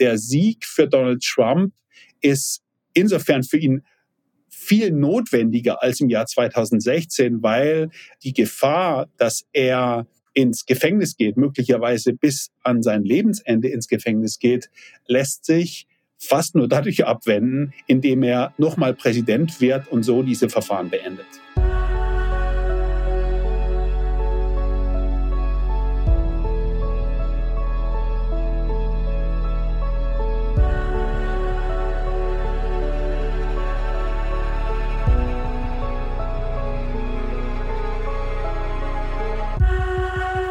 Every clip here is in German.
der Sieg für Donald Trump ist insofern für ihn viel notwendiger als im Jahr 2016, weil die Gefahr, dass er ins Gefängnis geht, möglicherweise bis an sein Lebensende ins Gefängnis geht, lässt sich fast nur dadurch abwenden, indem er nochmal Präsident wird und so diese Verfahren beendet.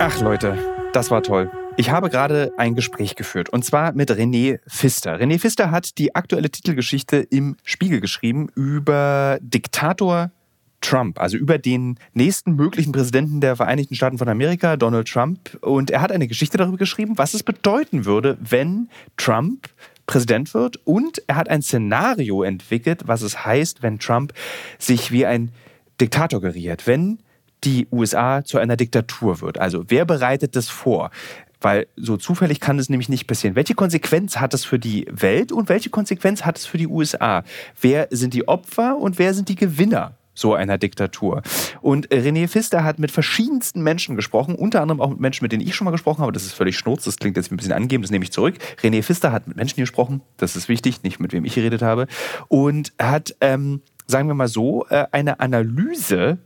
Ach Leute, das war toll. Ich habe gerade ein Gespräch geführt und zwar mit René Pfister. René Pfister hat die aktuelle Titelgeschichte im Spiegel geschrieben über Diktator Trump, also über den nächsten möglichen Präsidenten der Vereinigten Staaten von Amerika, Donald Trump. Und er hat eine Geschichte darüber geschrieben, was es bedeuten würde, wenn Trump Präsident wird. Und er hat ein Szenario entwickelt, was es heißt, wenn Trump sich wie ein Diktator geriert, wenn die USA zu einer Diktatur wird. Also wer bereitet das vor? Weil so zufällig kann es nämlich nicht passieren. Welche Konsequenz hat es für die Welt und welche Konsequenz hat es für die USA? Wer sind die Opfer und wer sind die Gewinner? so einer Diktatur. Und René Pfister hat mit verschiedensten Menschen gesprochen, unter anderem auch mit Menschen, mit denen ich schon mal gesprochen habe. Das ist völlig schnurz, das klingt jetzt ein bisschen angeben, das nehme ich zurück. René Pfister hat mit Menschen gesprochen, das ist wichtig, nicht mit wem ich geredet habe. Und hat, ähm, sagen wir mal so, äh, eine Analyse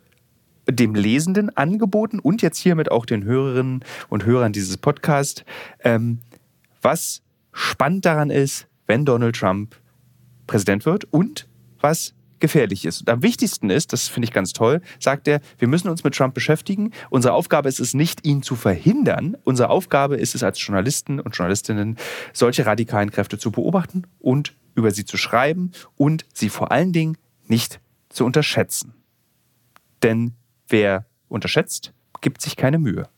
dem Lesenden angeboten und jetzt hiermit auch den Hörerinnen und Hörern dieses Podcasts, ähm, was spannend daran ist, wenn Donald Trump Präsident wird und was gefährlich ist. Und am wichtigsten ist, das finde ich ganz toll, sagt er, wir müssen uns mit Trump beschäftigen. Unsere Aufgabe ist es nicht, ihn zu verhindern. Unsere Aufgabe ist es als Journalisten und Journalistinnen, solche radikalen Kräfte zu beobachten und über sie zu schreiben und sie vor allen Dingen nicht zu unterschätzen. Denn Wer unterschätzt, gibt sich keine Mühe.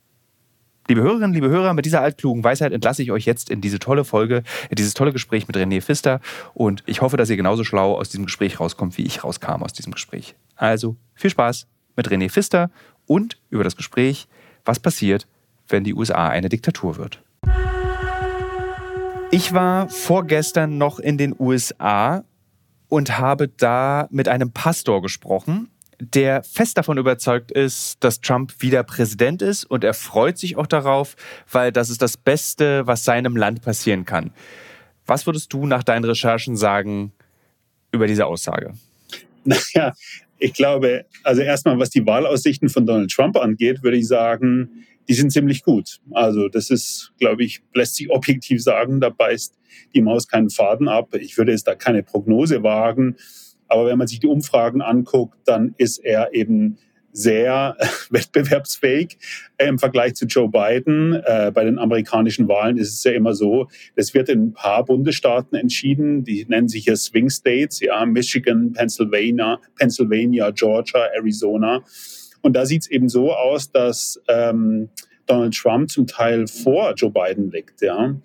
Liebe Hörerinnen, liebe Hörer, mit dieser altklugen Weisheit entlasse ich euch jetzt in diese tolle Folge, in dieses tolle Gespräch mit René Pfister und ich hoffe, dass ihr genauso schlau aus diesem Gespräch rauskommt, wie ich rauskam aus diesem Gespräch. Also viel Spaß mit René Pfister und über das Gespräch, was passiert, wenn die USA eine Diktatur wird. Ich war vorgestern noch in den USA und habe da mit einem Pastor gesprochen der fest davon überzeugt ist, dass Trump wieder Präsident ist und er freut sich auch darauf, weil das ist das Beste, was seinem Land passieren kann. Was würdest du nach deinen Recherchen sagen über diese Aussage? Naja, ich glaube, also erstmal, was die Wahlaussichten von Donald Trump angeht, würde ich sagen, die sind ziemlich gut. Also das ist, glaube ich, lässt sich objektiv sagen, da beißt die Maus keinen Faden ab. Ich würde jetzt da keine Prognose wagen. Aber wenn man sich die Umfragen anguckt, dann ist er eben sehr wettbewerbsfähig äh, im Vergleich zu Joe Biden. Äh, bei den amerikanischen Wahlen ist es ja immer so, es wird in ein paar Bundesstaaten entschieden, die nennen sich ja Swing States, ja, Michigan, Pennsylvania, Pennsylvania, Georgia, Arizona. Und da sieht es eben so aus, dass ähm, Donald Trump zum Teil vor Joe Biden liegt, ja.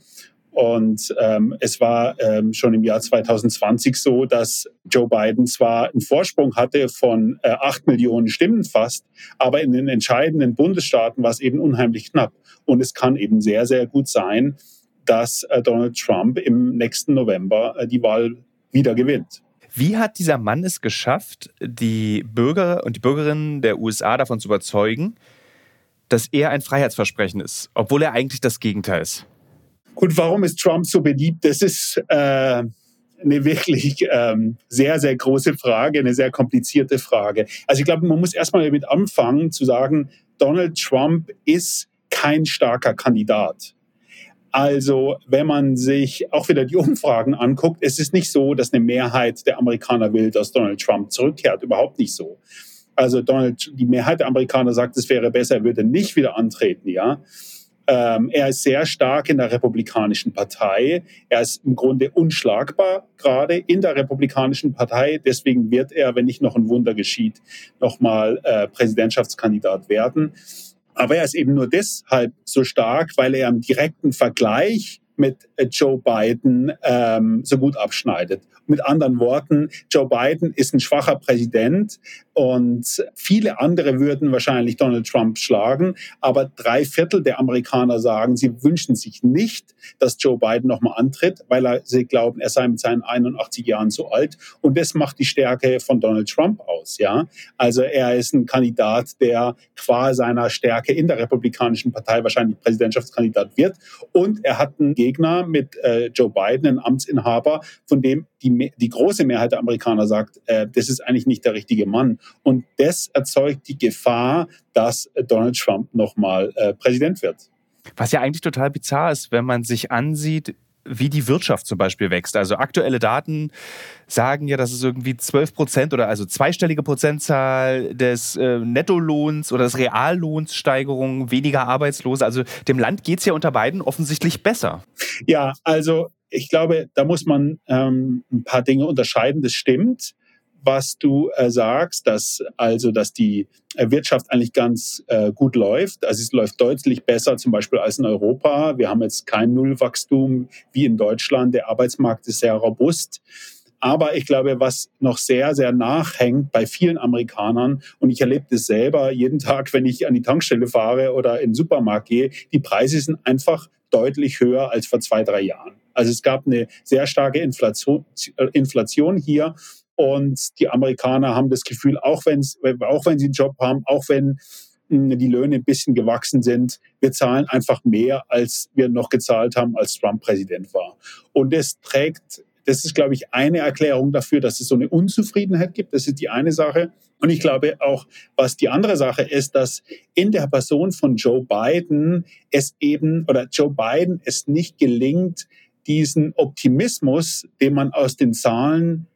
Und ähm, es war ähm, schon im Jahr 2020 so, dass Joe Biden zwar einen Vorsprung hatte von äh, 8 Millionen Stimmen fast, aber in den entscheidenden Bundesstaaten war es eben unheimlich knapp. Und es kann eben sehr, sehr gut sein, dass äh, Donald Trump im nächsten November äh, die Wahl wieder gewinnt. Wie hat dieser Mann es geschafft, die Bürger und die Bürgerinnen der USA davon zu überzeugen, dass er ein Freiheitsversprechen ist, obwohl er eigentlich das Gegenteil ist? Gut, warum ist Trump so beliebt? Das ist äh, eine wirklich ähm, sehr, sehr große Frage, eine sehr komplizierte Frage. Also ich glaube, man muss erstmal damit anfangen zu sagen, Donald Trump ist kein starker Kandidat. Also wenn man sich auch wieder die Umfragen anguckt, es ist nicht so, dass eine Mehrheit der Amerikaner will, dass Donald Trump zurückkehrt. Überhaupt nicht so. Also Donald, die Mehrheit der Amerikaner sagt, es wäre besser, er würde nicht wieder antreten, ja. Ähm, er ist sehr stark in der Republikanischen Partei. Er ist im Grunde unschlagbar gerade in der Republikanischen Partei. Deswegen wird er, wenn nicht noch ein Wunder geschieht, nochmal äh, Präsidentschaftskandidat werden. Aber er ist eben nur deshalb so stark, weil er im direkten Vergleich mit äh, Joe Biden ähm, so gut abschneidet. Mit anderen Worten, Joe Biden ist ein schwacher Präsident und viele andere würden wahrscheinlich Donald Trump schlagen. Aber drei Viertel der Amerikaner sagen, sie wünschen sich nicht, dass Joe Biden nochmal antritt, weil er, sie glauben, er sei mit seinen 81 Jahren zu alt. Und das macht die Stärke von Donald Trump aus. Ja, also er ist ein Kandidat, der qua seiner Stärke in der Republikanischen Partei wahrscheinlich Präsidentschaftskandidat wird. Und er hat einen Gegner mit äh, Joe Biden, einen Amtsinhaber, von dem die, die große Mehrheit der Amerikaner sagt, äh, das ist eigentlich nicht der richtige Mann. Und das erzeugt die Gefahr, dass Donald Trump nochmal äh, Präsident wird. Was ja eigentlich total bizarr ist, wenn man sich ansieht, wie die Wirtschaft zum Beispiel wächst. Also aktuelle Daten sagen ja, dass es irgendwie 12 Prozent oder also zweistellige Prozentzahl des äh, Nettolohns oder des Reallohnssteigerung, weniger Arbeitslose. Also dem Land geht es ja unter beiden offensichtlich besser. Ja, also ich glaube, da muss man ähm, ein paar Dinge unterscheiden. Das stimmt was du äh, sagst, dass also, dass die äh, Wirtschaft eigentlich ganz äh, gut läuft. Also es läuft deutlich besser zum Beispiel als in Europa. Wir haben jetzt kein Nullwachstum wie in Deutschland. Der Arbeitsmarkt ist sehr robust. Aber ich glaube, was noch sehr, sehr nachhängt bei vielen Amerikanern, und ich erlebe das selber jeden Tag, wenn ich an die Tankstelle fahre oder in den Supermarkt gehe, die Preise sind einfach deutlich höher als vor zwei, drei Jahren. Also es gab eine sehr starke Inflation, äh, Inflation hier und die Amerikaner haben das Gefühl, auch, wenn's, auch wenn sie einen Job haben, auch wenn hm, die Löhne ein bisschen gewachsen sind, wir zahlen einfach mehr, als wir noch gezahlt haben, als Trump Präsident war. Und das trägt, das ist, glaube ich, eine Erklärung dafür, dass es so eine Unzufriedenheit gibt. Das ist die eine Sache. Und ich glaube auch, was die andere Sache ist, dass in der Person von Joe Biden es eben, oder Joe Biden es nicht gelingt, diesen Optimismus, den man aus den Zahlen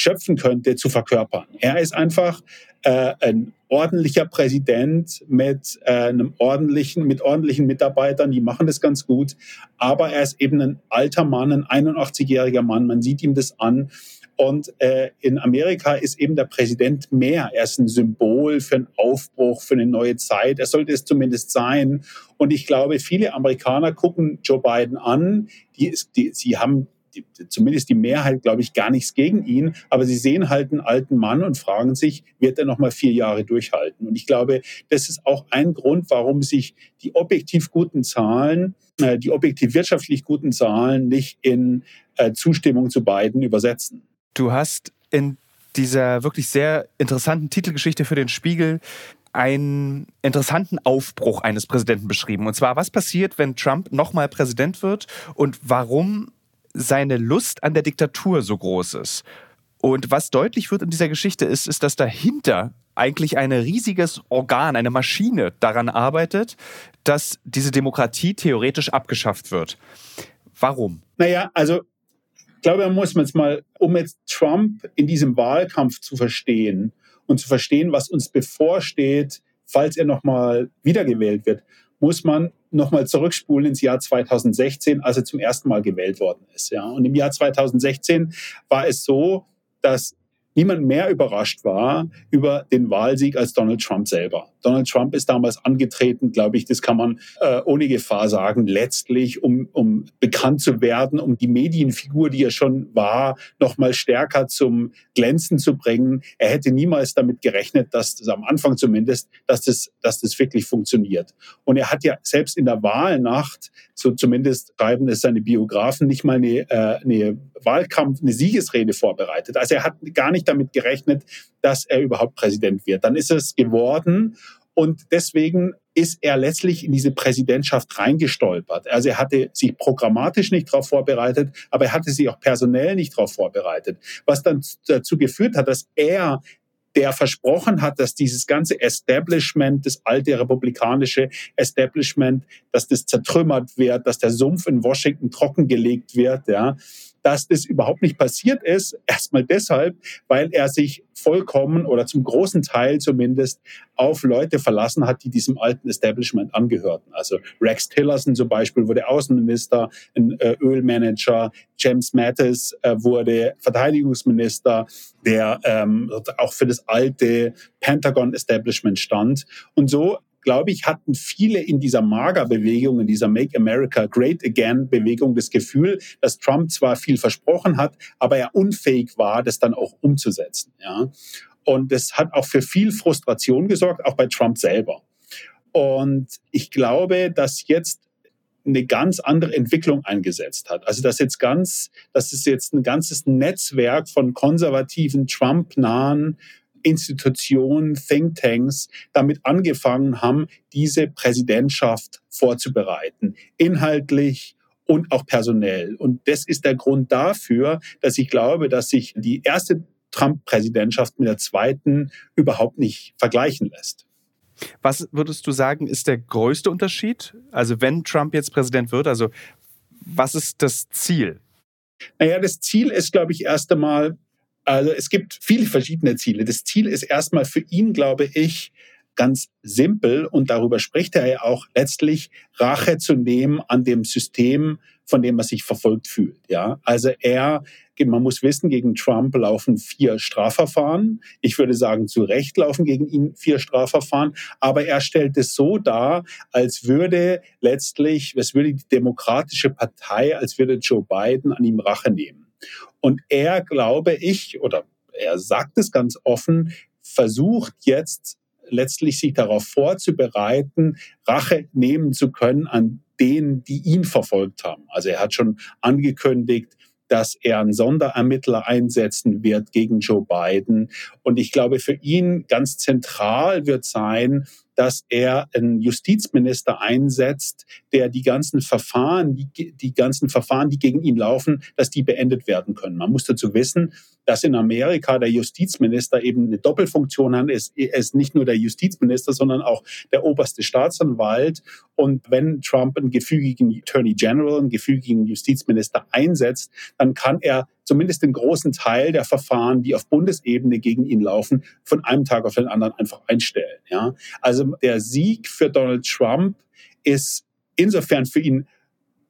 schöpfen könnte, zu verkörpern. Er ist einfach äh, ein ordentlicher Präsident mit äh, einem ordentlichen, mit ordentlichen Mitarbeitern, die machen das ganz gut. Aber er ist eben ein alter Mann, ein 81-jähriger Mann. Man sieht ihm das an. Und äh, in Amerika ist eben der Präsident mehr. Er ist ein Symbol für einen Aufbruch, für eine neue Zeit. Er sollte es zumindest sein. Und ich glaube, viele Amerikaner gucken Joe Biden an. Die, die, sie haben die, zumindest die Mehrheit, glaube ich, gar nichts gegen ihn. Aber sie sehen halt einen alten Mann und fragen sich, wird er noch mal vier Jahre durchhalten? Und ich glaube, das ist auch ein Grund, warum sich die objektiv guten Zahlen, äh, die objektiv wirtschaftlich guten Zahlen nicht in äh, Zustimmung zu beiden übersetzen. Du hast in dieser wirklich sehr interessanten Titelgeschichte für den Spiegel einen interessanten Aufbruch eines Präsidenten beschrieben. Und zwar, was passiert, wenn Trump nochmal Präsident wird und warum seine Lust an der Diktatur so groß ist. Und was deutlich wird in dieser Geschichte ist, ist, dass dahinter eigentlich ein riesiges Organ, eine Maschine daran arbeitet, dass diese Demokratie theoretisch abgeschafft wird. Warum? Naja, also ich glaube, man muss jetzt mal, um jetzt Trump in diesem Wahlkampf zu verstehen und zu verstehen, was uns bevorsteht, falls er nochmal wiedergewählt wird, muss man nochmal zurückspulen ins Jahr 2016, als er zum ersten Mal gewählt worden ist. Ja. Und im Jahr 2016 war es so, dass niemand mehr überrascht war über den Wahlsieg als Donald Trump selber. Donald Trump ist damals angetreten, glaube ich, das kann man äh, ohne Gefahr sagen, letztlich, um, um bekannt zu werden, um die Medienfigur, die er schon war, noch mal stärker zum Glänzen zu bringen. Er hätte niemals damit gerechnet, dass das am Anfang zumindest, dass das, dass das wirklich funktioniert. Und er hat ja selbst in der Wahlnacht, so zumindest schreiben es seine Biografen, nicht mal eine, äh, eine Wahlkampf, eine Siegesrede vorbereitet. Also er hat gar nicht damit gerechnet, dass er überhaupt Präsident wird. Dann ist es geworden und deswegen ist er letztlich in diese Präsidentschaft reingestolpert. Also er hatte sich programmatisch nicht darauf vorbereitet, aber er hatte sich auch personell nicht darauf vorbereitet, was dann dazu geführt hat, dass er der versprochen hat, dass dieses ganze Establishment, das alte republikanische Establishment, dass das zertrümmert wird, dass der Sumpf in Washington trockengelegt wird, ja, dass das überhaupt nicht passiert ist. Erstmal deshalb, weil er sich vollkommen oder zum großen Teil zumindest auf Leute verlassen hat, die diesem alten Establishment angehörten. Also Rex Tillerson zum Beispiel wurde Außenminister, ein äh, Ölmanager, James Mattis äh, wurde Verteidigungsminister, der ähm, auch für das alte Pentagon-Establishment stand. Und so glaube ich, hatten viele in dieser MAGA-Bewegung, in dieser Make America Great Again-Bewegung das Gefühl, dass Trump zwar viel versprochen hat, aber er unfähig war, das dann auch umzusetzen. Ja? Und das hat auch für viel Frustration gesorgt, auch bei Trump selber. Und ich glaube, dass jetzt eine ganz andere Entwicklung eingesetzt hat. Also dass jetzt ganz, dass es jetzt ein ganzes Netzwerk von konservativen, Trump-nahen Institutionen, Thinktanks damit angefangen haben, diese Präsidentschaft vorzubereiten. Inhaltlich, und auch personell. Und das ist der Grund dafür, dass ich glaube, dass sich die erste Trump-Präsidentschaft mit der zweiten überhaupt nicht vergleichen lässt. Was würdest du sagen, ist der größte Unterschied? Also wenn Trump jetzt Präsident wird, also was ist das Ziel? Naja, das Ziel ist, glaube ich, erst einmal, also es gibt viele verschiedene Ziele. Das Ziel ist erstmal für ihn, glaube ich, ganz simpel und darüber spricht er ja auch letztlich Rache zu nehmen an dem System, von dem er sich verfolgt fühlt. Ja, also er, man muss wissen, gegen Trump laufen vier Strafverfahren. Ich würde sagen, zu Recht laufen gegen ihn vier Strafverfahren. Aber er stellt es so dar, als würde letztlich, es würde die Demokratische Partei, als würde Joe Biden an ihm Rache nehmen. Und er, glaube ich, oder er sagt es ganz offen, versucht jetzt letztlich sich darauf vorzubereiten, Rache nehmen zu können an denen, die ihn verfolgt haben. Also er hat schon angekündigt, dass er einen Sonderermittler einsetzen wird gegen Joe Biden. Und ich glaube, für ihn ganz zentral wird sein, dass er einen Justizminister einsetzt, der die ganzen Verfahren, die, die ganzen Verfahren, die gegen ihn laufen, dass die beendet werden können. Man muss dazu wissen, dass in Amerika der Justizminister eben eine Doppelfunktion hat. Er ist, er ist nicht nur der Justizminister, sondern auch der oberste Staatsanwalt. Und wenn Trump einen gefügigen Attorney General, einen gefügigen Justizminister einsetzt, dann kann er zumindest den großen Teil der Verfahren, die auf Bundesebene gegen ihn laufen, von einem Tag auf den anderen einfach einstellen. Ja? Also der Sieg für Donald Trump ist insofern für ihn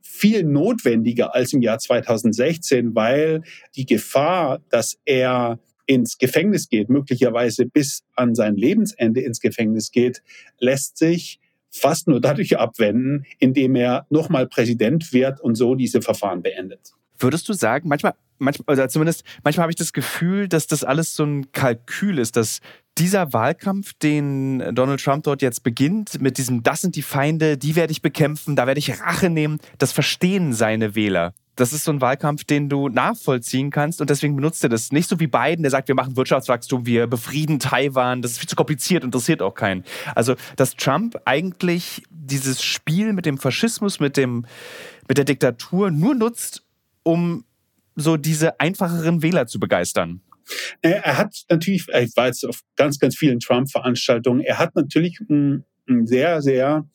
viel notwendiger als im Jahr 2016, weil die Gefahr, dass er ins Gefängnis geht, möglicherweise bis an sein Lebensende ins Gefängnis geht, lässt sich fast nur dadurch abwenden, indem er nochmal Präsident wird und so diese Verfahren beendet. Würdest du sagen, manchmal, manchmal, oder zumindest manchmal habe ich das Gefühl, dass das alles so ein Kalkül ist, dass dieser Wahlkampf, den Donald Trump dort jetzt beginnt, mit diesem, das sind die Feinde, die werde ich bekämpfen, da werde ich Rache nehmen, das verstehen seine Wähler. Das ist so ein Wahlkampf, den du nachvollziehen kannst und deswegen benutzt er das. Nicht so wie Biden, der sagt, wir machen Wirtschaftswachstum, wir befrieden Taiwan, das ist viel zu kompliziert, interessiert auch keinen. Also, dass Trump eigentlich dieses Spiel mit dem Faschismus, mit dem, mit der Diktatur nur nutzt, um so diese einfacheren Wähler zu begeistern? Er hat natürlich, ich war jetzt auf ganz, ganz vielen Trump-Veranstaltungen, er hat natürlich ein, ein sehr, sehr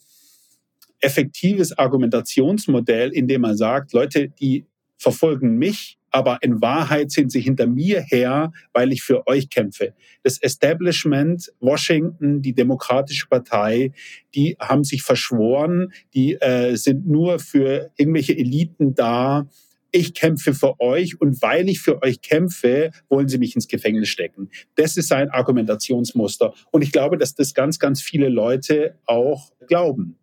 effektives Argumentationsmodell, in dem er sagt, Leute, die verfolgen mich, aber in Wahrheit sind sie hinter mir her, weil ich für euch kämpfe. Das Establishment, Washington, die Demokratische Partei, die haben sich verschworen, die äh, sind nur für irgendwelche Eliten da, ich kämpfe für euch und weil ich für euch kämpfe, wollen sie mich ins Gefängnis stecken. Das ist sein Argumentationsmuster. Und ich glaube, dass das ganz, ganz viele Leute auch glauben.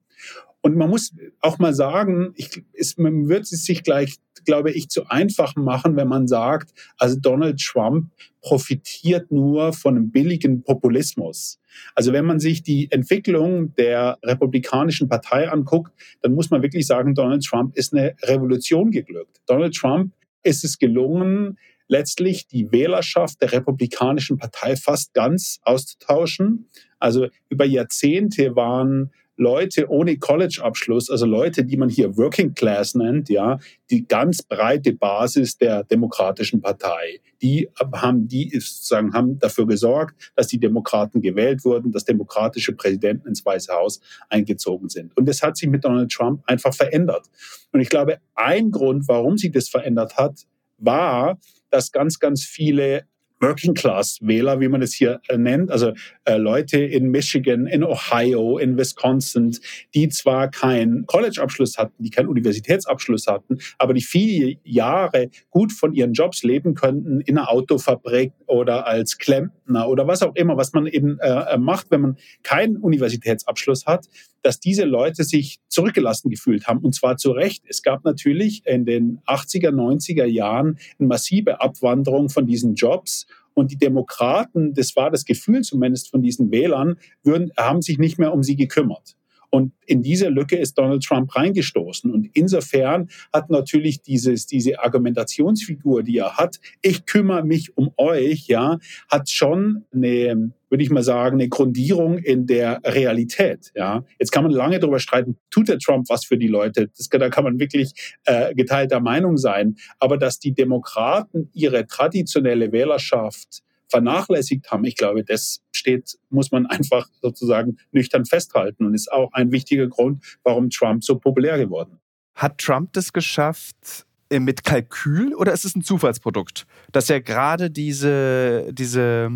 Und man muss auch mal sagen, ich, es, man wird es sich gleich, glaube ich, zu einfach machen, wenn man sagt, also Donald Trump profitiert nur von einem billigen Populismus. Also wenn man sich die Entwicklung der Republikanischen Partei anguckt, dann muss man wirklich sagen, Donald Trump ist eine Revolution geglückt. Donald Trump ist es gelungen, letztlich die Wählerschaft der Republikanischen Partei fast ganz auszutauschen. Also über Jahrzehnte waren Leute ohne College-Abschluss, also Leute, die man hier Working Class nennt, ja, die ganz breite Basis der Demokratischen Partei. Die haben, die sozusagen haben dafür gesorgt, dass die Demokraten gewählt wurden, dass demokratische Präsidenten ins Weiße Haus eingezogen sind. Und das hat sich mit Donald Trump einfach verändert. Und ich glaube, ein Grund, warum sich das verändert hat, war, dass ganz, ganz viele Working Class Wähler, wie man es hier äh, nennt, also äh, Leute in Michigan, in Ohio, in Wisconsin, die zwar keinen College-Abschluss hatten, die keinen Universitätsabschluss hatten, aber die viele Jahre gut von ihren Jobs leben könnten in einer Autofabrik oder als Klempner oder was auch immer, was man eben äh, macht, wenn man keinen Universitätsabschluss hat, dass diese Leute sich zurückgelassen gefühlt haben. Und zwar zu Recht. Es gab natürlich in den 80er, 90er Jahren eine massive Abwanderung von diesen Jobs Und die Demokraten, das war das Gefühl zumindest von diesen Wählern, würden, haben sich nicht mehr um sie gekümmert. Und in diese Lücke ist Donald Trump reingestoßen. Und insofern hat natürlich dieses, diese Argumentationsfigur, die er hat, ich kümmere mich um euch, ja, hat schon eine, würde ich mal sagen, eine Grundierung in der Realität. Ja, jetzt kann man lange darüber streiten, tut der Trump was für die Leute? Das, da kann man wirklich äh, geteilter Meinung sein. Aber dass die Demokraten ihre traditionelle Wählerschaft vernachlässigt haben. Ich glaube, das steht, muss man einfach sozusagen nüchtern festhalten und ist auch ein wichtiger Grund, warum Trump so populär geworden ist. Hat Trump das geschafft äh, mit Kalkül oder ist es ein Zufallsprodukt, dass er gerade diese, diese,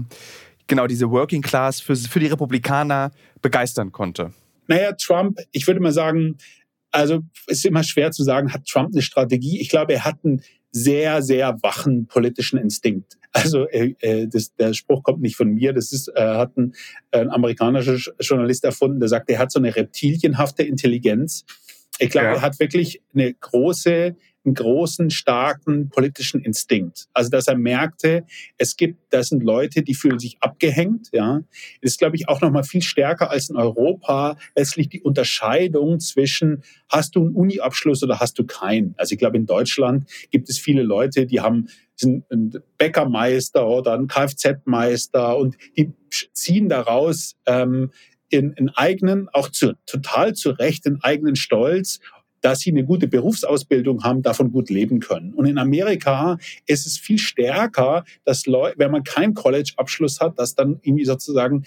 genau diese Working Class für, für die Republikaner begeistern konnte? Naja, Trump, ich würde mal sagen, also es ist immer schwer zu sagen, hat Trump eine Strategie? Ich glaube, er hat einen sehr, sehr wachen politischen Instinkt. Also äh, äh, das, der Spruch kommt nicht von mir, das ist, äh, hat ein, ein amerikanischer Journalist erfunden, der sagt, er hat so eine reptilienhafte Intelligenz. Ich glaube, ja. er hat wirklich eine große einen großen, starken politischen Instinkt. Also, dass er merkte, es gibt, das sind Leute, die fühlen sich abgehängt, ja. Das ist, glaube ich, auch nochmal viel stärker als in Europa letztlich die Unterscheidung zwischen, hast du einen Uni-Abschluss oder hast du keinen? Also, ich glaube, in Deutschland gibt es viele Leute, die haben, ein Bäckermeister oder ein Kfz-Meister und die ziehen daraus, ähm, in, in eigenen, auch zu, total zu Recht in eigenen Stolz dass sie eine gute Berufsausbildung haben, davon gut leben können. Und in Amerika ist es viel stärker, dass Leute, wenn man keinen College-Abschluss hat, dass dann irgendwie sozusagen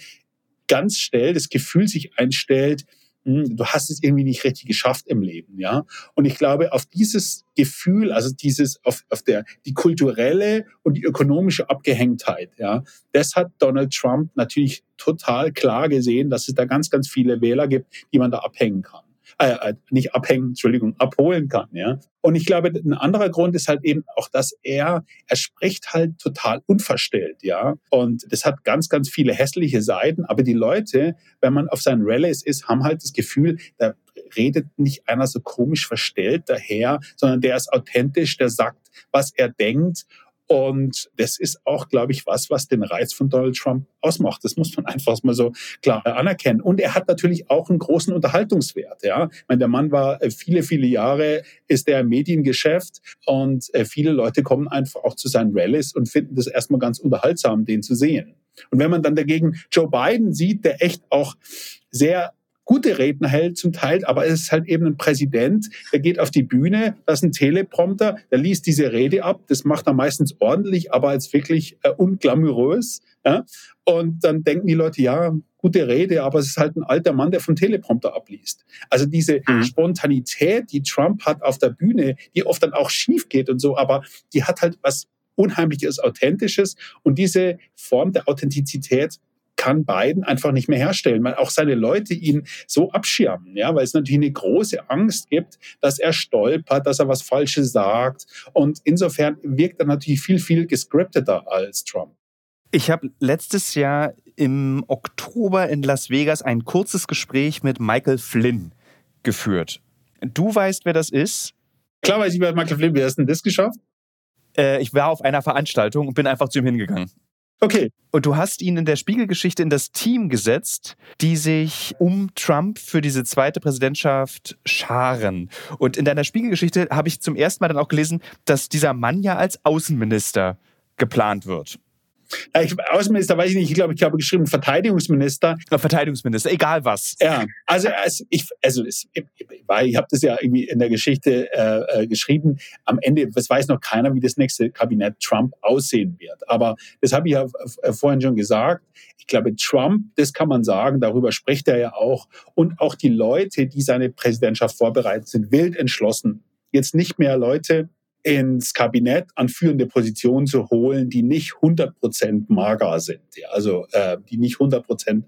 ganz schnell das Gefühl sich einstellt, du hast es irgendwie nicht richtig geschafft im Leben, ja. Und ich glaube, auf dieses Gefühl, also dieses, auf, auf der, die kulturelle und die ökonomische Abgehängtheit, ja, das hat Donald Trump natürlich total klar gesehen, dass es da ganz, ganz viele Wähler gibt, die man da abhängen kann äh, äh, nicht abhängen, Entschuldigung, abholen kann. Ja? Und ich glaube, ein anderer Grund ist halt eben auch, dass er, er spricht halt total unverstellt, ja. Und das hat ganz, ganz viele hässliche Seiten. Aber die Leute, wenn man auf seinen Rallies ist, haben halt das Gefühl, da redet nicht einer so komisch verstellt daher, sondern der ist authentisch, der sagt, was er denkt und das ist auch, glaube ich, was, was den Reiz von Donald Trump ausmacht. Das muss man einfach mal so klar anerkennen. Und er hat natürlich auch einen großen Unterhaltungswert. Ja, ich meine, der Mann war äh, viele, viele Jahre ist er im Mediengeschäft und äh, viele Leute kommen einfach auch zu seinen Rallyes und finden das erstmal ganz unterhaltsam, den zu sehen. Und wenn man dann dagegen Joe Biden sieht, der echt auch sehr gute Redner hält zum Teil, aber es ist halt eben ein Präsident, der geht auf die Bühne, das ist ein Teleprompter, der liest diese Rede ab, das macht er meistens ordentlich, aber als wirklich äh, unglamourös. Ja? Und dann denken die Leute, ja, gute Rede, aber es ist halt ein alter Mann, der vom Teleprompter abliest. Also diese mhm. Spontanität, die Trump hat auf der Bühne, die oft dann auch schief geht und so, aber die hat halt was Unheimliches, Authentisches und diese Form der Authentizität kann Biden einfach nicht mehr herstellen, weil auch seine Leute ihn so abschirmen, ja, weil es natürlich eine große Angst gibt, dass er stolpert, dass er was Falsches sagt. Und insofern wirkt er natürlich viel, viel gescripteter als Trump. Ich habe letztes Jahr im Oktober in Las Vegas ein kurzes Gespräch mit Michael Flynn geführt. Du weißt, wer das ist? Klar weiß ich, wer Michael Flynn, ist denn das geschafft? Äh, ich war auf einer Veranstaltung und bin einfach zu ihm hingegangen. Okay. Und du hast ihn in der Spiegelgeschichte in das Team gesetzt, die sich um Trump für diese zweite Präsidentschaft scharen. Und in deiner Spiegelgeschichte habe ich zum ersten Mal dann auch gelesen, dass dieser Mann ja als Außenminister geplant wird. Ja, ich, Außenminister weiß ich nicht, ich glaube, ich habe geschrieben Verteidigungsminister. Verteidigungsminister, egal was. Ja, also, also ich, also ich, ich habe das ja irgendwie in der Geschichte äh, äh, geschrieben. Am Ende, das weiß noch keiner, wie das nächste Kabinett Trump aussehen wird. Aber das habe ich ja vorhin schon gesagt. Ich glaube, Trump, das kann man sagen, darüber spricht er ja auch. Und auch die Leute, die seine Präsidentschaft vorbereiten, sind wild entschlossen. Jetzt nicht mehr Leute, ins Kabinett an führende Positionen zu holen, die nicht 100% mager sind, ja, also äh, die nicht 100%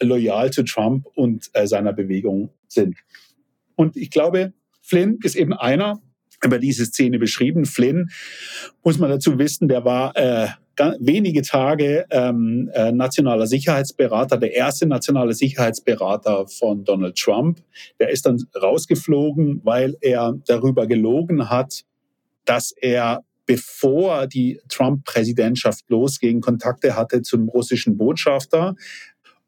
loyal zu Trump und äh, seiner Bewegung sind. Und ich glaube, Flynn ist eben einer, über diese Szene beschrieben. Flynn, muss man dazu wissen, der war äh, wenige Tage ähm, äh, nationaler Sicherheitsberater, der erste nationale Sicherheitsberater von Donald Trump. Der ist dann rausgeflogen, weil er darüber gelogen hat, dass er bevor die Trump-Präsidentschaft losging, Kontakte hatte zum russischen Botschafter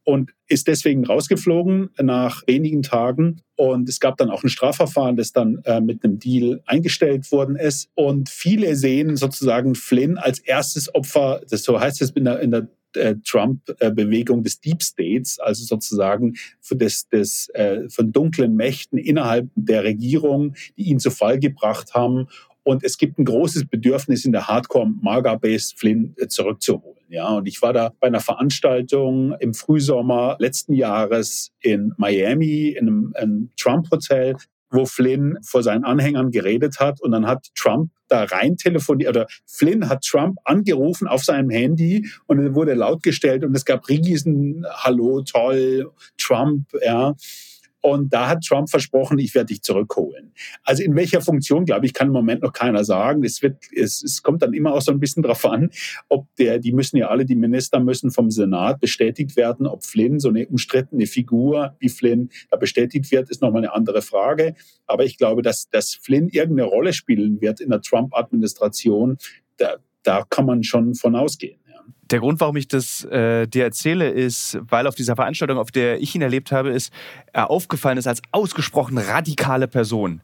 und ist deswegen rausgeflogen nach wenigen Tagen. Und es gab dann auch ein Strafverfahren, das dann äh, mit einem Deal eingestellt worden ist. Und viele sehen sozusagen Flynn als erstes Opfer, das so heißt es in der, in der äh, Trump-Bewegung des Deep States, also sozusagen des, des, äh, von dunklen Mächten innerhalb der Regierung, die ihn zu Fall gebracht haben. Und es gibt ein großes Bedürfnis in der Hardcore-Marga-Base Flynn äh, zurückzuholen. Ja, und ich war da bei einer Veranstaltung im Frühsommer letzten Jahres in Miami in einem, einem Trump-Hotel wo Flynn vor seinen Anhängern geredet hat und dann hat Trump da rein telefoniert oder Flynn hat Trump angerufen auf seinem Handy und es wurde lautgestellt und es gab riesen Hallo, toll, Trump, ja. Und da hat Trump versprochen, ich werde dich zurückholen. Also in welcher Funktion, glaube ich, kann im Moment noch keiner sagen. Es, wird, es, es kommt dann immer auch so ein bisschen drauf an, ob der, die müssen ja alle, die Minister müssen vom Senat bestätigt werden, ob Flynn, so eine umstrittene Figur wie Flynn, da bestätigt wird, ist nochmal eine andere Frage. Aber ich glaube, dass, dass Flynn irgendeine Rolle spielen wird in der Trump-Administration, da, da kann man schon von ausgehen. Der Grund, warum ich das äh, dir erzähle, ist, weil auf dieser Veranstaltung, auf der ich ihn erlebt habe, ist, er aufgefallen ist als ausgesprochen radikale Person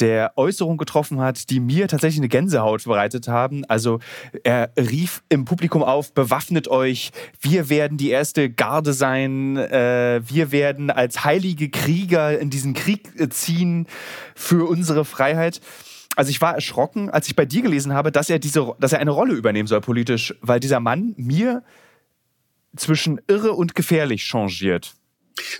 der Äußerungen getroffen hat, die mir tatsächlich eine Gänsehaut bereitet haben. Also er rief im Publikum auf, bewaffnet euch, wir werden die erste Garde sein, äh, wir werden als heilige Krieger in diesen Krieg ziehen für unsere Freiheit also ich war erschrocken, als ich bei dir gelesen habe, dass er diese, dass er eine Rolle übernehmen soll politisch, weil dieser Mann mir zwischen irre und gefährlich changiert.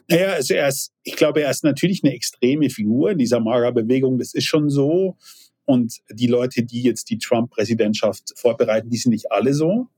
Naja, also er ist, ich glaube, er ist natürlich eine extreme Figur in dieser Mara-Bewegung. Das ist schon so. Und die Leute, die jetzt die Trump-Präsidentschaft vorbereiten, die sind nicht alle so.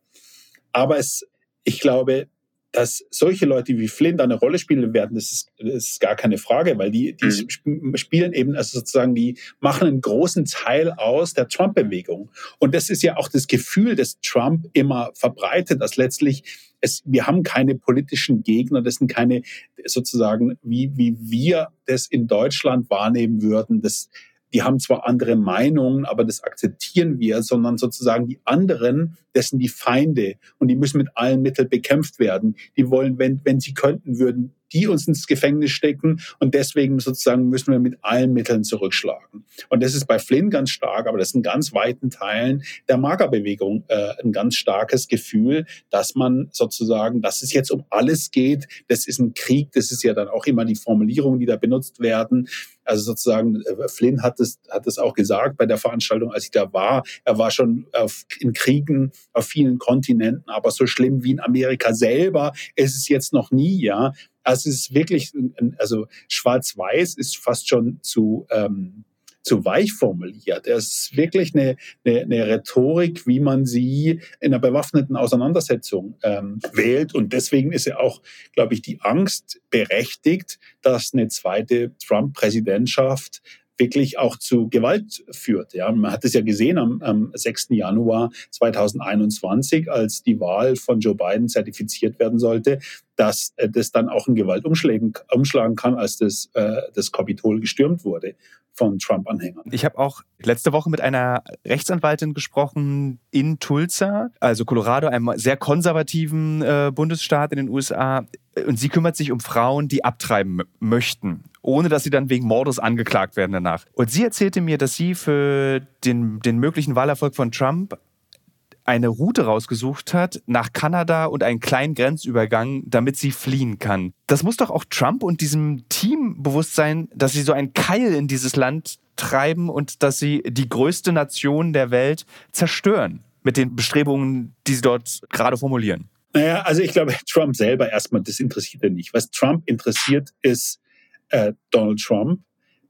Aber es, ich glaube, dass solche Leute wie Flynn da eine Rolle spielen werden, das ist, das ist gar keine Frage, weil die, die mhm. spielen eben, also sozusagen, die machen einen großen Teil aus der Trump-Bewegung. Und das ist ja auch das Gefühl, das Trump immer verbreitet, dass letztlich es, wir haben keine politischen Gegner, das sind keine sozusagen, wie, wie wir das in Deutschland wahrnehmen würden, das, die haben zwar andere Meinungen, aber das akzeptieren wir, sondern sozusagen die anderen, das sind die Feinde und die müssen mit allen Mitteln bekämpft werden. Die wollen, wenn, wenn sie könnten, würden die uns ins Gefängnis stecken und deswegen sozusagen müssen wir mit allen Mitteln zurückschlagen. Und das ist bei Flynn ganz stark, aber das ist in ganz weiten Teilen der Magerbewegung äh, ein ganz starkes Gefühl, dass man sozusagen, dass es jetzt um alles geht. Das ist ein Krieg, das ist ja dann auch immer die Formulierung, die da benutzt werden. Also sozusagen, äh, Flynn hat es, hat es auch gesagt bei der Veranstaltung, als ich da war. Er war schon auf, in Kriegen auf vielen Kontinenten, aber so schlimm wie in Amerika selber ist es jetzt noch nie, ja. Also es ist wirklich, also schwarz-weiß ist fast schon zu, ähm, zu weich formuliert. Es ist wirklich eine, eine, eine Rhetorik, wie man sie in einer bewaffneten Auseinandersetzung ähm, wählt. Und deswegen ist ja auch, glaube ich, die Angst berechtigt, dass eine zweite Trump-Präsidentschaft wirklich auch zu Gewalt führt. Ja, man hat es ja gesehen am, am 6. Januar 2021, als die Wahl von Joe Biden zertifiziert werden sollte, dass äh, das dann auch in Gewalt umschlagen, umschlagen kann, als das, äh, das Kapitol gestürmt wurde von Trump-Anhängern. Ich habe auch letzte Woche mit einer Rechtsanwaltin gesprochen in Tulsa, also Colorado, einem sehr konservativen äh, Bundesstaat in den USA. Und sie kümmert sich um Frauen, die abtreiben möchten, ohne dass sie dann wegen Mordes angeklagt werden danach. Und sie erzählte mir, dass sie für den, den möglichen Wahlerfolg von Trump eine Route rausgesucht hat nach Kanada und einen kleinen Grenzübergang, damit sie fliehen kann. Das muss doch auch Trump und diesem Team bewusst sein, dass sie so einen Keil in dieses Land treiben und dass sie die größte Nation der Welt zerstören mit den Bestrebungen, die sie dort gerade formulieren. Naja, also ich glaube, Trump selber erstmal, das interessiert er nicht. Was Trump interessiert, ist äh, Donald Trump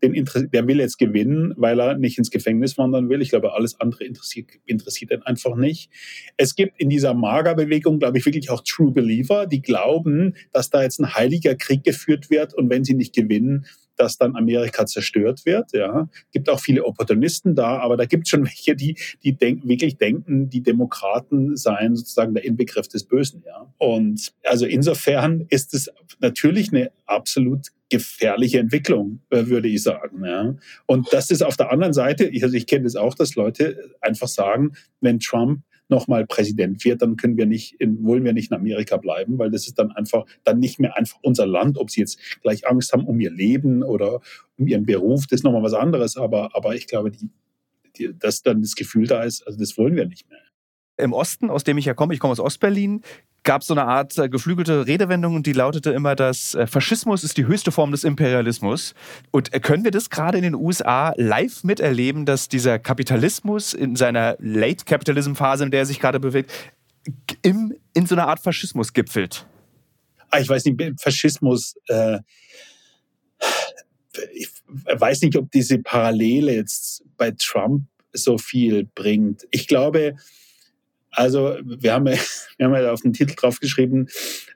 den der will jetzt gewinnen, weil er nicht ins Gefängnis wandern will. Ich glaube, alles andere interessiert, interessiert ihn einfach nicht. Es gibt in dieser Magerbewegung, glaube ich, wirklich auch True Believer, die glauben, dass da jetzt ein heiliger Krieg geführt wird und wenn sie nicht gewinnen, dass dann Amerika zerstört wird. Ja, gibt auch viele Opportunisten da, aber da gibt es schon welche, die, die denk, wirklich denken, die Demokraten seien sozusagen der Inbegriff des Bösen. Ja, und also insofern ist es natürlich eine absolut gefährliche Entwicklung, äh, würde ich sagen. Ja. Und das ist auf der anderen Seite, ich, also ich kenne das auch, dass Leute einfach sagen, wenn Trump nochmal Präsident wird, dann können wir nicht, in, wollen wir nicht in Amerika bleiben, weil das ist dann einfach, dann nicht mehr einfach unser Land, ob sie jetzt gleich Angst haben um ihr Leben oder um ihren Beruf, das ist nochmal was anderes, aber, aber ich glaube, die, die, dass dann das Gefühl da ist, also das wollen wir nicht mehr. Im Osten, aus dem ich ja komme, ich komme aus Ostberlin, gab es so eine Art äh, geflügelte Redewendung und die lautete immer, dass äh, Faschismus ist die höchste Form des Imperialismus. Und äh, können wir das gerade in den USA live miterleben, dass dieser Kapitalismus in seiner Late-Capitalism-Phase, in der er sich gerade bewegt, im, in so einer Art Faschismus gipfelt? Ah, ich weiß nicht, Faschismus. Äh, ich weiß nicht, ob diese Parallele jetzt bei Trump so viel bringt. Ich glaube, also wir haben, ja, wir haben ja auf den Titel draufgeschrieben,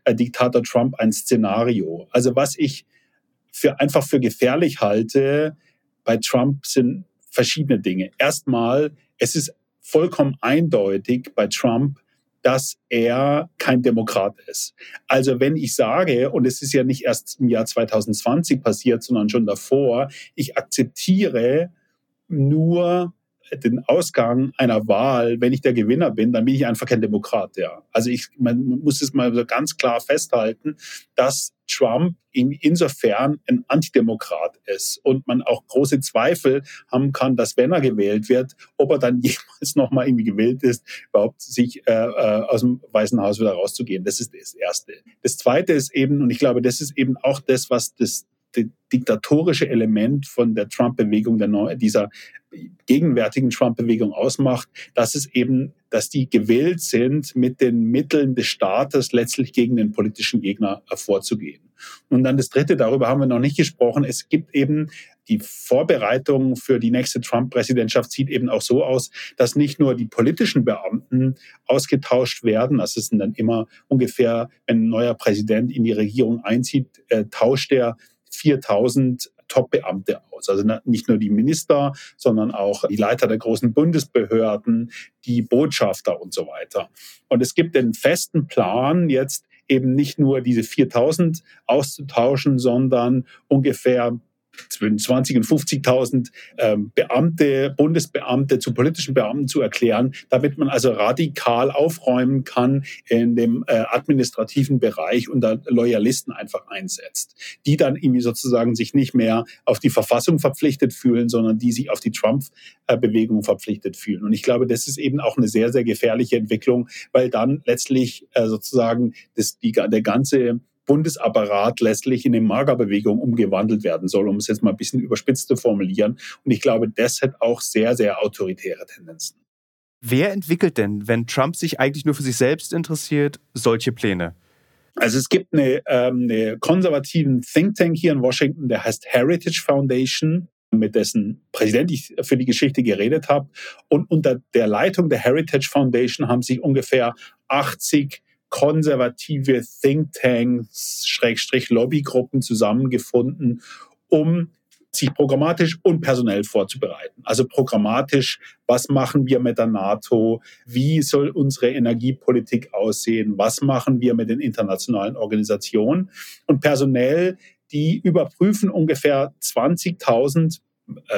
äh, Diktator Trump ein Szenario. Also was ich für einfach für gefährlich halte bei Trump sind verschiedene Dinge. Erstmal, es ist vollkommen eindeutig bei Trump, dass er kein Demokrat ist. Also wenn ich sage, und es ist ja nicht erst im Jahr 2020 passiert, sondern schon davor, ich akzeptiere nur den Ausgang einer Wahl, wenn ich der Gewinner bin, dann bin ich einfach kein Demokrat. Ja. Also ich, man muss es mal ganz klar festhalten, dass Trump insofern ein Antidemokrat ist und man auch große Zweifel haben kann, dass wenn er gewählt wird, ob er dann jemals nochmal irgendwie gewählt ist, überhaupt sich äh, äh, aus dem Weißen Haus wieder rauszugehen. Das ist das Erste. Das Zweite ist eben, und ich glaube, das ist eben auch das, was das diktatorische Element von der Trump-Bewegung, dieser gegenwärtigen Trump-Bewegung ausmacht, dass es eben, dass die gewillt sind, mit den Mitteln des Staates letztlich gegen den politischen Gegner vorzugehen. Und dann das Dritte, darüber haben wir noch nicht gesprochen, es gibt eben die Vorbereitung für die nächste Trump-Präsidentschaft sieht eben auch so aus, dass nicht nur die politischen Beamten ausgetauscht werden, das ist dann immer ungefähr, wenn ein neuer Präsident in die Regierung einzieht, äh, tauscht er 4000 Top-Beamte aus. Also nicht nur die Minister, sondern auch die Leiter der großen Bundesbehörden, die Botschafter und so weiter. Und es gibt den festen Plan, jetzt eben nicht nur diese 4000 auszutauschen, sondern ungefähr zwischen 20 und 50.000 ähm, Beamte, Bundesbeamte zu politischen Beamten zu erklären, damit man also radikal aufräumen kann in dem äh, administrativen Bereich und da Loyalisten einfach einsetzt, die dann irgendwie sozusagen sich nicht mehr auf die Verfassung verpflichtet fühlen, sondern die sich auf die Trump-Bewegung verpflichtet fühlen. Und ich glaube, das ist eben auch eine sehr, sehr gefährliche Entwicklung, weil dann letztlich äh, sozusagen das, die, der ganze Bundesapparat letztlich in eine Magerbewegung umgewandelt werden soll, um es jetzt mal ein bisschen überspitzt zu formulieren. Und ich glaube, das hat auch sehr, sehr autoritäre Tendenzen. Wer entwickelt denn, wenn Trump sich eigentlich nur für sich selbst interessiert, solche Pläne? Also es gibt eine, ähm, eine konservativen Think Tank hier in Washington, der heißt Heritage Foundation mit dessen Präsident ich für die Geschichte geredet habe. Und unter der Leitung der Heritage Foundation haben sich ungefähr 80 konservative Thinktanks, Schrägstrich Lobbygruppen zusammengefunden, um sich programmatisch und personell vorzubereiten. Also programmatisch, was machen wir mit der NATO? Wie soll unsere Energiepolitik aussehen? Was machen wir mit den internationalen Organisationen? Und personell, die überprüfen ungefähr 20.000 äh,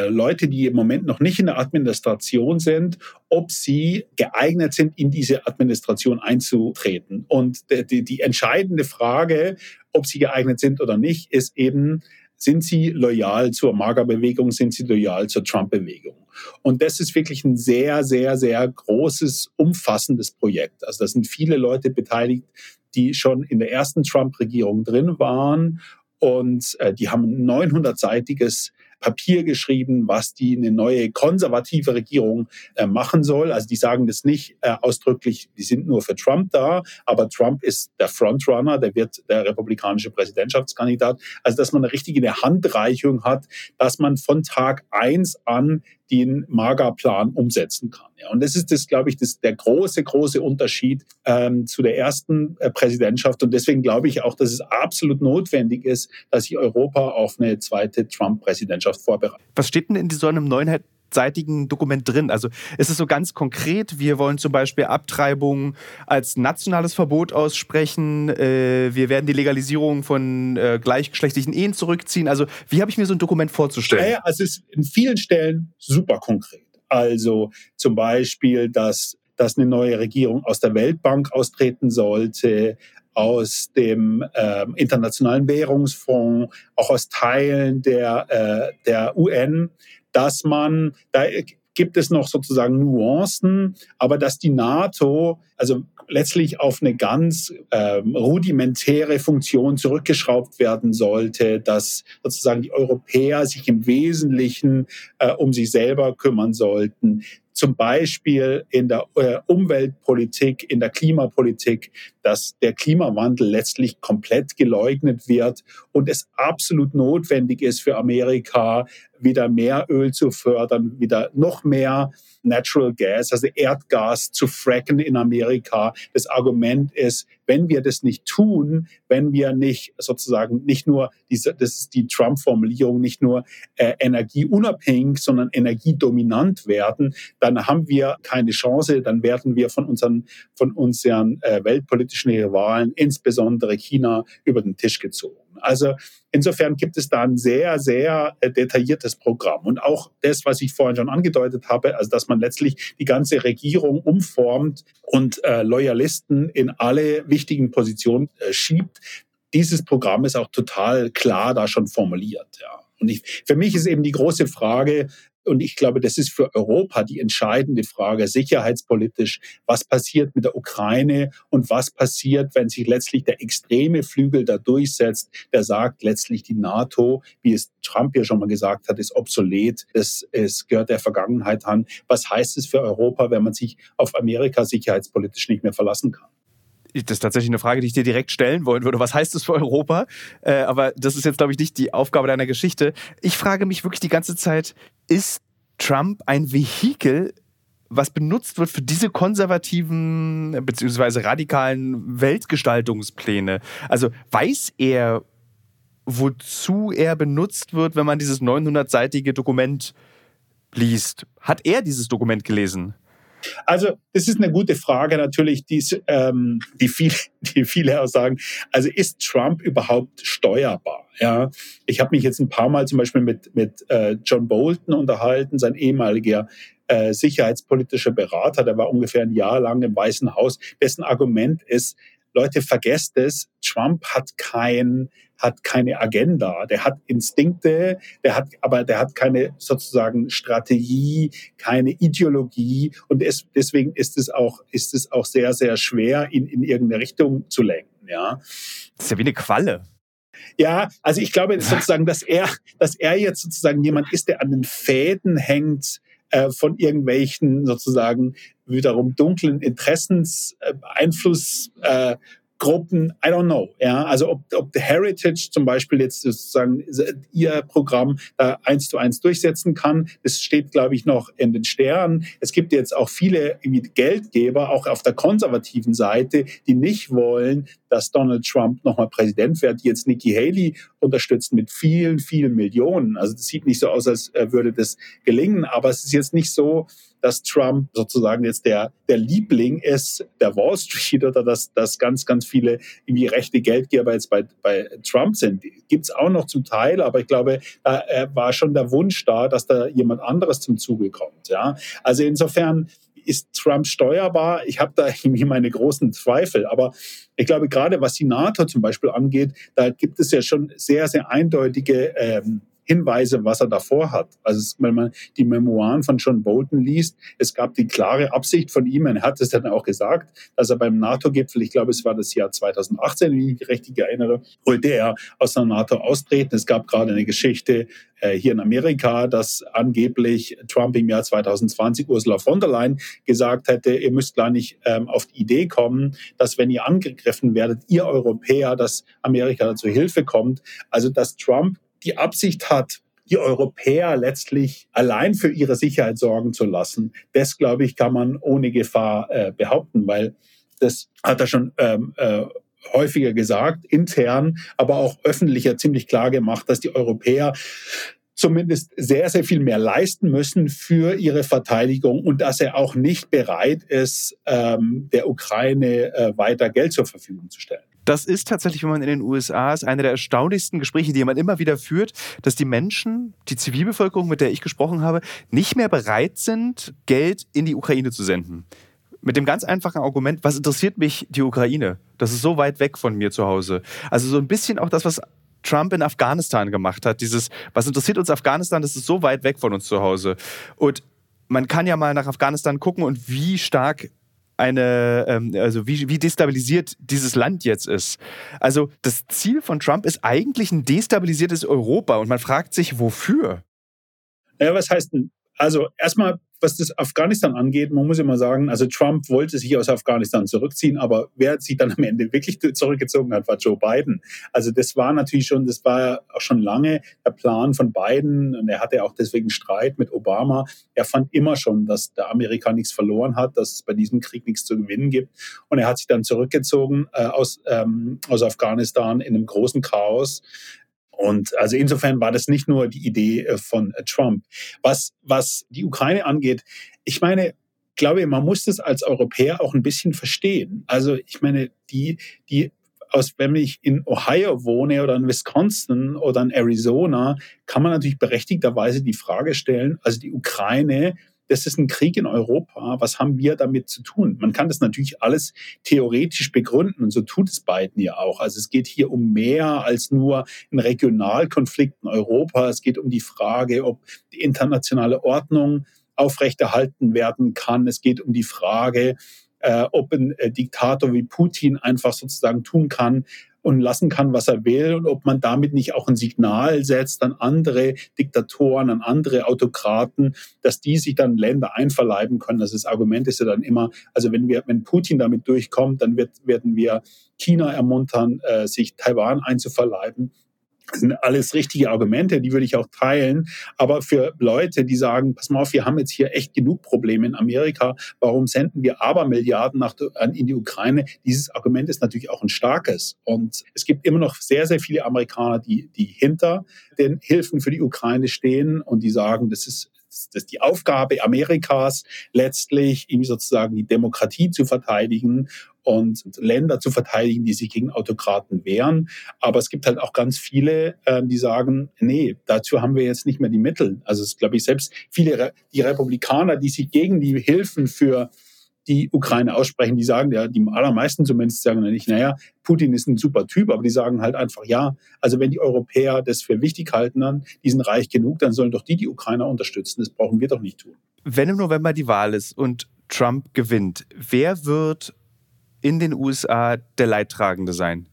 Leute, die im Moment noch nicht in der Administration sind, ob sie geeignet sind, in diese Administration einzutreten. Und die, die entscheidende Frage, ob sie geeignet sind oder nicht, ist eben, sind sie loyal zur MAGA-Bewegung, sind sie loyal zur Trump-Bewegung? Und das ist wirklich ein sehr, sehr, sehr großes, umfassendes Projekt. Also da sind viele Leute beteiligt, die schon in der ersten Trump-Regierung drin waren und äh, die haben ein 900-seitiges Papier geschrieben, was die eine neue konservative Regierung äh, machen soll. Also die sagen das nicht äh, ausdrücklich, die sind nur für Trump da, aber Trump ist der Frontrunner, der wird der republikanische Präsidentschaftskandidat. Also dass man eine richtige Handreichung hat, dass man von Tag eins an den MAGA-Plan umsetzen kann. Ja, und das ist das, glaube ich, das, der große, große Unterschied ähm, zu der ersten äh, Präsidentschaft. Und deswegen glaube ich auch, dass es absolut notwendig ist, dass sich Europa auf eine zweite Trump-Präsidentschaft vorbereitet. Was steht denn in so einem neuen seitigen Dokument drin. Also ist es so ganz konkret, wir wollen zum Beispiel Abtreibung als nationales Verbot aussprechen, äh, wir werden die Legalisierung von äh, gleichgeschlechtlichen Ehen zurückziehen. Also wie habe ich mir so ein Dokument vorzustellen? Naja, also es ist in vielen Stellen super konkret. Also zum Beispiel, dass, dass eine neue Regierung aus der Weltbank austreten sollte, aus dem äh, Internationalen Währungsfonds, auch aus Teilen der, äh, der UN dass man, da gibt es noch sozusagen Nuancen, aber dass die NATO also letztlich auf eine ganz ähm, rudimentäre Funktion zurückgeschraubt werden sollte, dass sozusagen die Europäer sich im Wesentlichen äh, um sich selber kümmern sollten, zum Beispiel in der äh, Umweltpolitik, in der Klimapolitik, dass der Klimawandel letztlich komplett geleugnet wird und es absolut notwendig ist für Amerika, wieder mehr Öl zu fördern, wieder noch mehr Natural Gas, also Erdgas zu fracken in Amerika. Das Argument ist, wenn wir das nicht tun, wenn wir nicht sozusagen nicht nur diese, das ist die Trump-Formulierung, nicht nur äh, energieunabhängig, sondern energiedominant werden, dann haben wir keine Chance, dann werden wir von unseren, von unseren äh, weltpolitischen Rivalen, insbesondere China, über den Tisch gezogen. Also insofern gibt es da ein sehr, sehr äh, detailliertes Programm. Und auch das, was ich vorhin schon angedeutet habe, also dass man letztlich die ganze Regierung umformt und äh, Loyalisten in alle wichtigen Positionen äh, schiebt. Dieses Programm ist auch total klar da schon formuliert. Ja. Und ich, für mich ist eben die große Frage, und ich glaube, das ist für Europa die entscheidende Frage, sicherheitspolitisch. Was passiert mit der Ukraine und was passiert, wenn sich letztlich der extreme Flügel da durchsetzt, der sagt, letztlich die NATO, wie es Trump ja schon mal gesagt hat, ist obsolet. Es, es gehört der Vergangenheit an. Was heißt es für Europa, wenn man sich auf Amerika sicherheitspolitisch nicht mehr verlassen kann? Das ist tatsächlich eine Frage, die ich dir direkt stellen wollen würde. Was heißt das für Europa? Äh, aber das ist jetzt, glaube ich, nicht die Aufgabe deiner Geschichte. Ich frage mich wirklich die ganze Zeit, ist Trump ein Vehikel, was benutzt wird für diese konservativen bzw. radikalen Weltgestaltungspläne? Also weiß er, wozu er benutzt wird, wenn man dieses 900-seitige Dokument liest? Hat er dieses Dokument gelesen? Also, das ist eine gute Frage natürlich, die, ähm, die, viel, die viele auch sagen. Also, ist Trump überhaupt steuerbar? Ja, ich habe mich jetzt ein paar Mal zum Beispiel mit, mit äh, John Bolton unterhalten, sein ehemaliger äh, sicherheitspolitischer Berater, der war ungefähr ein Jahr lang im Weißen Haus, dessen Argument ist, Leute, vergesst es, Trump hat kein hat keine Agenda, der hat Instinkte, der hat, aber der hat keine sozusagen Strategie, keine Ideologie und es, deswegen ist es auch, ist es auch sehr, sehr schwer, ihn in irgendeine Richtung zu lenken, ja. Das ist ja wie eine Qualle. Ja, also ich glaube sozusagen, dass er, dass er jetzt sozusagen jemand ist, der an den Fäden hängt, äh, von irgendwelchen sozusagen wiederum dunklen Interessens, äh, Einfluss, äh, Gruppen, I don't know. Ja, also ob, ob The Heritage zum Beispiel jetzt sozusagen ihr Programm da eins zu eins durchsetzen kann, das steht, glaube ich, noch in den Sternen. Es gibt jetzt auch viele Geldgeber, auch auf der konservativen Seite, die nicht wollen, dass Donald Trump nochmal Präsident wird, die jetzt Nikki Haley unterstützen mit vielen, vielen Millionen. Also das sieht nicht so aus, als äh, würde das gelingen, aber es ist jetzt nicht so, dass Trump sozusagen jetzt der, der Liebling ist der Wall Street oder dass, dass ganz, ganz viele irgendwie rechte Geldgeber jetzt bei, bei Trump sind. Gibt es auch noch zum Teil, aber ich glaube, da äh, war schon der Wunsch da, dass da jemand anderes zum Zuge kommt. Ja? Also insofern ist Trump steuerbar? Ich habe da irgendwie meine großen Zweifel. Aber ich glaube, gerade was die NATO zum Beispiel angeht, da gibt es ja schon sehr, sehr eindeutige ähm, Hinweise, was er davor hat. Also wenn man die Memoiren von John Bolton liest, es gab die klare Absicht von ihm, er hat es dann auch gesagt, dass er beim NATO-Gipfel, ich glaube, es war das Jahr 2018, wenn ich mich richtig erinnere, wollte er aus der NATO austreten. Es gab gerade eine Geschichte äh, hier in Amerika, dass angeblich Trump im Jahr 2020 Ursula von der Leyen gesagt hätte, ihr müsst gar nicht ähm, auf die Idee kommen, dass wenn ihr angegriffen werdet, ihr Europäer, dass Amerika zu Hilfe kommt. Also dass Trump die Absicht hat, die Europäer letztlich allein für ihre Sicherheit sorgen zu lassen, das, glaube ich, kann man ohne Gefahr äh, behaupten, weil das hat er schon ähm, äh, häufiger gesagt, intern, aber auch öffentlicher ziemlich klar gemacht, dass die Europäer zumindest sehr, sehr viel mehr leisten müssen für ihre Verteidigung und dass er auch nicht bereit ist, ähm, der Ukraine äh, weiter Geld zur Verfügung zu stellen. Das ist tatsächlich, wenn man in den USA ist, eine der erstaunlichsten Gespräche, die man immer wieder führt, dass die Menschen, die Zivilbevölkerung, mit der ich gesprochen habe, nicht mehr bereit sind, Geld in die Ukraine zu senden. Mit dem ganz einfachen Argument, was interessiert mich die Ukraine? Das ist so weit weg von mir zu Hause. Also so ein bisschen auch das, was Trump in Afghanistan gemacht hat. Dieses, was interessiert uns Afghanistan? Das ist so weit weg von uns zu Hause. Und man kann ja mal nach Afghanistan gucken und wie stark eine, ähm, also wie, wie destabilisiert dieses Land jetzt ist. Also das Ziel von Trump ist eigentlich ein destabilisiertes Europa und man fragt sich, wofür? Ja, was heißt denn? Also erstmal was das Afghanistan angeht, man muss immer sagen, also Trump wollte sich aus Afghanistan zurückziehen, aber wer sich dann am Ende wirklich zurückgezogen hat, war Joe Biden. Also das war natürlich schon, das war auch schon lange der Plan von Biden und er hatte auch deswegen Streit mit Obama. Er fand immer schon, dass der Amerika nichts verloren hat, dass es bei diesem Krieg nichts zu gewinnen gibt und er hat sich dann zurückgezogen äh, aus, ähm, aus Afghanistan in einem großen Chaos. Und also insofern war das nicht nur die Idee äh, von äh, Trump. Was, was die Ukraine angeht, ich meine, glaube, man muss das als Europäer auch ein bisschen verstehen. Also ich meine, die, die aus, wenn ich in Ohio wohne oder in Wisconsin oder in Arizona, kann man natürlich berechtigterweise die Frage stellen, also die Ukraine das ist ein Krieg in Europa. Was haben wir damit zu tun? Man kann das natürlich alles theoretisch begründen und so tut es beiden ja auch. Also es geht hier um mehr als nur ein Regionalkonflikt in Europa. Es geht um die Frage, ob die internationale Ordnung aufrechterhalten werden kann. Es geht um die Frage, äh, ob ein äh, Diktator wie Putin einfach sozusagen tun kann, und lassen kann, was er will und ob man damit nicht auch ein Signal setzt an andere Diktatoren, an andere Autokraten, dass die sich dann Länder einverleiben können. Also das Argument ist ja dann immer, also wenn wir, wenn Putin damit durchkommt, dann wird, werden wir China ermuntern, äh, sich Taiwan einzuverleiben. Das sind alles richtige Argumente, die würde ich auch teilen. Aber für Leute, die sagen, pass mal auf, wir haben jetzt hier echt genug Probleme in Amerika, warum senden wir aber Milliarden nach, in die Ukraine? Dieses Argument ist natürlich auch ein starkes. Und es gibt immer noch sehr, sehr viele Amerikaner, die, die hinter den Hilfen für die Ukraine stehen und die sagen, das ist das ist die Aufgabe Amerikas, letztlich ihm sozusagen die Demokratie zu verteidigen und Länder zu verteidigen, die sich gegen Autokraten wehren. Aber es gibt halt auch ganz viele, äh, die sagen, nee, dazu haben wir jetzt nicht mehr die Mittel. Also es glaube ich selbst viele die Republikaner, die sich gegen die Hilfen für die Ukraine aussprechen, die sagen, ja, die allermeisten zumindest sagen ja nicht, naja, Putin ist ein super Typ, aber die sagen halt einfach, ja, also wenn die Europäer das für wichtig halten, dann, die sind reich genug, dann sollen doch die die Ukrainer unterstützen. Das brauchen wir doch nicht tun. Wenn im November die Wahl ist und Trump gewinnt, wer wird in den USA der Leidtragende sein?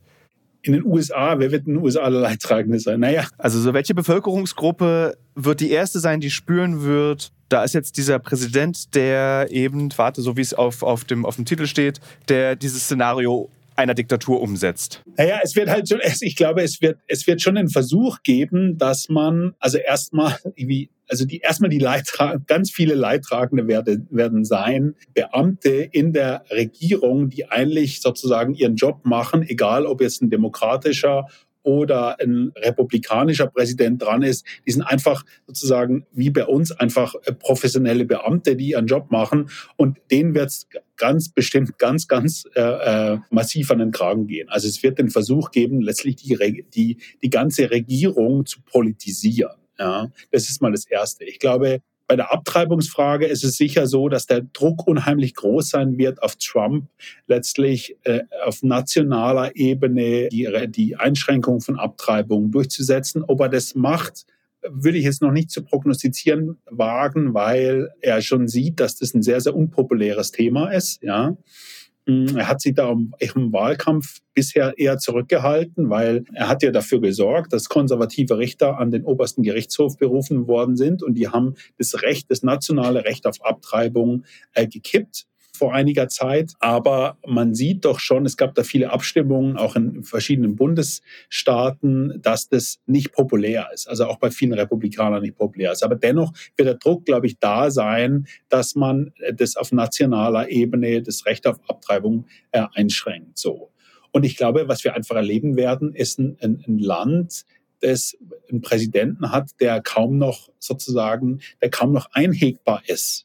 In den USA, wer wird in den USA der Leidtragende sein? Naja. Also so welche Bevölkerungsgruppe wird die erste sein, die spüren wird, da ist jetzt dieser Präsident, der eben, warte, so wie es auf, auf, dem, auf dem Titel steht, der dieses Szenario einer Diktatur umsetzt? Naja, es wird halt schon, ich glaube, es wird, es wird schon einen Versuch geben, dass man, also erstmal irgendwie, also die, erstmal die Leidtragenden, ganz viele Leidtragende werden, werden sein, Beamte in der Regierung, die eigentlich sozusagen ihren Job machen, egal ob jetzt ein demokratischer oder ein republikanischer Präsident dran ist, die sind einfach sozusagen wie bei uns einfach äh, professionelle Beamte, die ihren Job machen und denen wird es ganz bestimmt ganz, ganz äh, äh, massiv an den Kragen gehen. Also es wird den Versuch geben, letztlich die, die, die ganze Regierung zu politisieren. Ja, das ist mal das Erste. Ich glaube, bei der Abtreibungsfrage ist es sicher so, dass der Druck unheimlich groß sein wird auf Trump, letztlich äh, auf nationaler Ebene die, die Einschränkung von Abtreibungen durchzusetzen. Ob er das macht, würde ich jetzt noch nicht zu prognostizieren wagen, weil er schon sieht, dass das ein sehr, sehr unpopuläres Thema ist. Ja. Mm, er hat sich da im Wahlkampf bisher eher zurückgehalten, weil er hat ja dafür gesorgt, dass konservative Richter an den obersten Gerichtshof berufen worden sind. Und die haben das Recht, das nationale Recht auf Abtreibung äh, gekippt vor einiger Zeit. Aber man sieht doch schon, es gab da viele Abstimmungen, auch in verschiedenen Bundesstaaten, dass das nicht populär ist. Also auch bei vielen Republikanern nicht populär ist. Aber dennoch wird der Druck, glaube ich, da sein, dass man das auf nationaler Ebene, das Recht auf Abtreibung äh, einschränkt. So. Und ich glaube, was wir einfach erleben werden, ist ein, ein, ein Land, das einen Präsidenten hat, der kaum noch sozusagen, der kaum noch einhegbar ist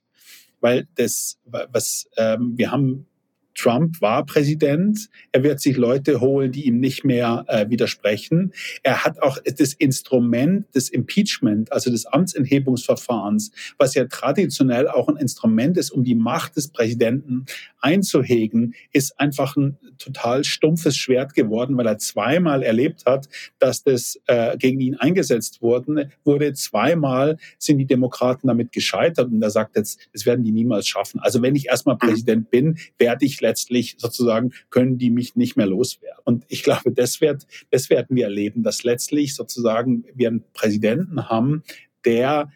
weil das, was ähm, wir haben Trump war Präsident. Er wird sich Leute holen, die ihm nicht mehr äh, widersprechen. Er hat auch das Instrument des Impeachment, also des Amtsenthebungsverfahrens, was ja traditionell auch ein Instrument ist, um die Macht des Präsidenten einzuhegen, ist einfach ein total stumpfes Schwert geworden, weil er zweimal erlebt hat, dass das äh, gegen ihn eingesetzt wurde. wurde. Zweimal sind die Demokraten damit gescheitert und er sagt jetzt, das werden die niemals schaffen. Also wenn ich erstmal mhm. Präsident bin, werde ich letztlich sozusagen, können die mich nicht mehr loswerden. Und ich glaube, das, wird, das werden wir erleben, dass letztlich sozusagen wir einen Präsidenten haben, der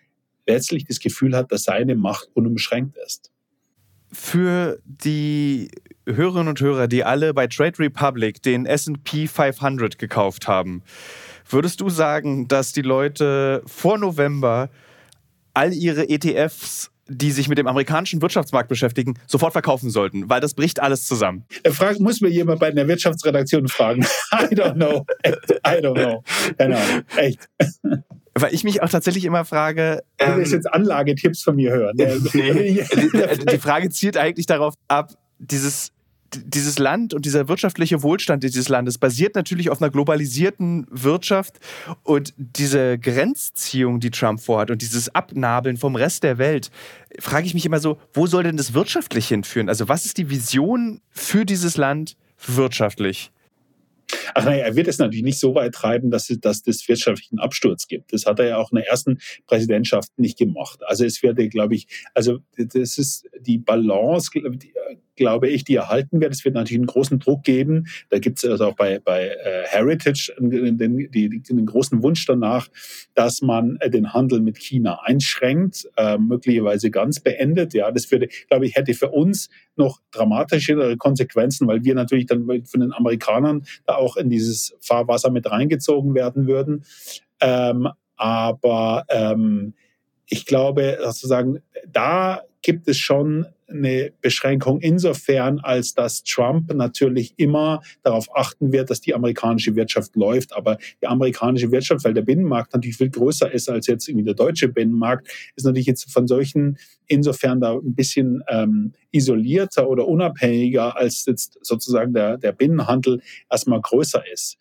letztlich das Gefühl hat, dass seine Macht unumschränkt ist. Für die Hörerinnen und Hörer, die alle bei Trade Republic den SP 500 gekauft haben, würdest du sagen, dass die Leute vor November all ihre ETFs die sich mit dem amerikanischen Wirtschaftsmarkt beschäftigen, sofort verkaufen sollten, weil das bricht alles zusammen. Frag, muss mir jemand bei der Wirtschaftsredaktion fragen. I don't know. I don't know. Ahnung. Echt. Weil ich mich auch tatsächlich immer frage. Du willst ähm, jetzt Anlagetipps von mir hören. nee, die Frage zielt eigentlich darauf ab, dieses dieses Land und dieser wirtschaftliche Wohlstand dieses Landes basiert natürlich auf einer globalisierten Wirtschaft und diese Grenzziehung, die Trump vorhat und dieses Abnabeln vom Rest der Welt, frage ich mich immer so, wo soll denn das wirtschaftlich hinführen? Also was ist die Vision für dieses Land wirtschaftlich? Ach naja, er wird es natürlich nicht so weit treiben, dass, es, dass das wirtschaftlichen Absturz gibt. Das hat er ja auch in der ersten Präsidentschaft nicht gemacht. Also es werde, glaube ich, also das ist die Balance, glaube ich, die erhalten wird. Es wird natürlich einen großen Druck geben. Da gibt es also auch bei, bei äh, Heritage den, den, den, großen Wunsch danach, dass man äh, den Handel mit China einschränkt, äh, möglicherweise ganz beendet. Ja, das würde, glaube ich, hätte für uns noch dramatischere Konsequenzen, weil wir natürlich dann von den Amerikanern da auch in dieses Fahrwasser mit reingezogen werden würden. Ähm, aber ähm, ich glaube, sozusagen, da gibt es schon eine Beschränkung insofern, als dass Trump natürlich immer darauf achten wird, dass die amerikanische Wirtschaft läuft. Aber die amerikanische Wirtschaft, weil der Binnenmarkt natürlich viel größer ist als jetzt irgendwie der deutsche Binnenmarkt, ist natürlich jetzt von solchen insofern da ein bisschen ähm, isolierter oder unabhängiger, als jetzt sozusagen der, der Binnenhandel erstmal größer ist.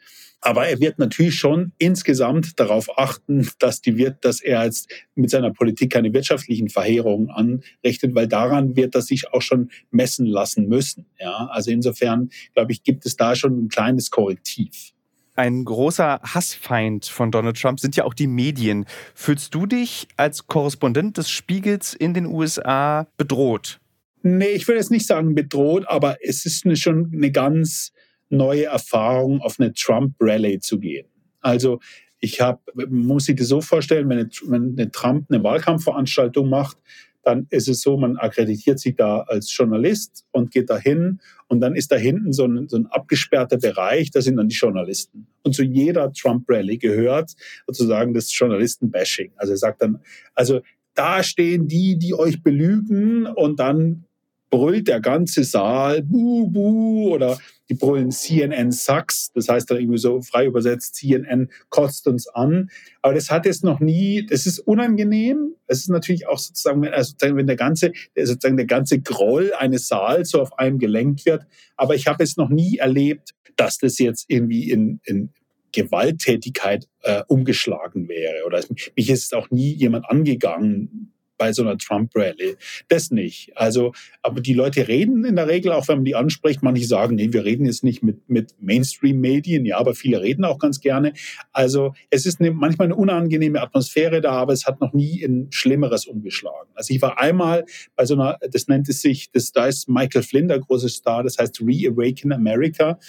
Aber er wird natürlich schon insgesamt darauf achten, dass, die wird, dass er jetzt mit seiner Politik keine wirtschaftlichen Verheerungen anrichtet, weil daran wird er sich auch schon messen lassen müssen. Ja, also insofern, glaube ich, gibt es da schon ein kleines Korrektiv. Ein großer Hassfeind von Donald Trump sind ja auch die Medien. Fühlst du dich als Korrespondent des Spiegels in den USA bedroht? Nee, ich würde jetzt nicht sagen bedroht, aber es ist eine, schon eine ganz neue Erfahrung, auf eine Trump-Rally zu gehen. Also ich habe, muss ich dir so vorstellen, wenn, eine, wenn eine Trump eine Wahlkampfveranstaltung macht, dann ist es so, man akkreditiert sich da als Journalist und geht da hin und dann ist da hinten so ein, so ein abgesperrter Bereich, da sind dann die Journalisten. Und zu jeder Trump-Rally gehört sozusagen das Journalisten-Bashing. Also er sagt dann, also da stehen die, die euch belügen und dann brüllt der ganze Saal, buh, buh, oder die brüllen CNN sucks, das heißt dann irgendwie so frei übersetzt, CNN kotzt uns an. Aber das hat jetzt noch nie, das ist unangenehm. Es ist natürlich auch sozusagen, wenn, also wenn der ganze, sozusagen der ganze Groll eines Saals so auf einem gelenkt wird. Aber ich habe es noch nie erlebt, dass das jetzt irgendwie in, in Gewalttätigkeit äh, umgeschlagen wäre. Oder mich ist auch nie jemand angegangen bei so einer Trump-Rally. Das nicht. Also, aber die Leute reden in der Regel, auch wenn man die anspricht, manche sagen, nee, wir reden jetzt nicht mit, mit Mainstream-Medien, ja, aber viele reden auch ganz gerne. Also es ist eine, manchmal eine unangenehme Atmosphäre da, aber es hat noch nie in Schlimmeres umgeschlagen. Also ich war einmal bei so einer, das nennt es sich, das, da ist Michael Flynn, der große Star, das heißt Reawaken America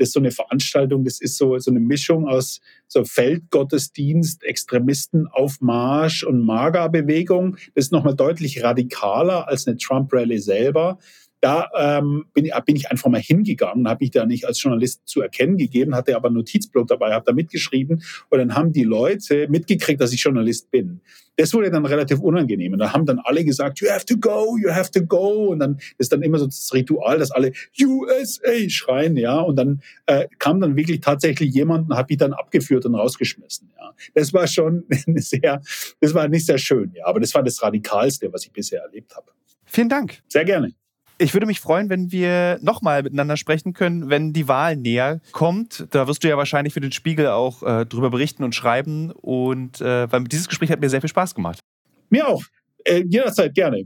das ist so eine Veranstaltung, das ist so, so eine Mischung aus so Feldgottesdienst, Extremisten auf Marsch und Maga-Bewegung. Das ist nochmal deutlich radikaler als eine Trump-Rally selber da ähm, bin, bin, ich einfach mal hingegangen, habe mich da nicht als Journalist zu erkennen gegeben, hatte aber einen Notizblock dabei, habe da mitgeschrieben und dann haben die Leute mitgekriegt, dass ich Journalist bin. Das wurde dann relativ unangenehm und da haben dann alle gesagt, you have to go, you have to go und dann ist dann immer so das Ritual, dass alle USA schreien, ja und dann äh, kam dann wirklich tatsächlich jemand und hat mich dann abgeführt und rausgeschmissen, ja. Das war schon sehr, das war nicht sehr schön, ja, aber das war das Radikalste, was ich bisher erlebt habe. Vielen Dank. Sehr gerne. Ich würde mich freuen, wenn wir nochmal miteinander sprechen können, wenn die Wahl näher kommt. Da wirst du ja wahrscheinlich für den Spiegel auch äh, drüber berichten und schreiben. Und äh, weil dieses Gespräch hat mir sehr viel Spaß gemacht. Mir auch. Äh, jederzeit gerne.